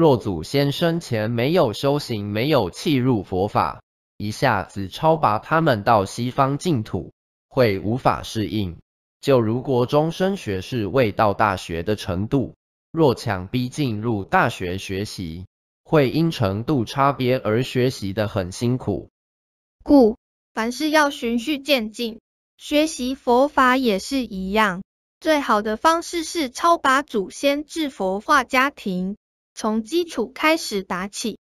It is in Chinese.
若祖先生前没有修行，没有契入佛法，一下子超拔他们到西方净土，会无法适应。就如国中生学士未到大学的程度，若强逼进入大学学习，会因程度差别而学习的很辛苦。故凡事要循序渐进，学习佛法也是一样。最好的方式是超拔祖先至佛化家庭，从基础开始打起。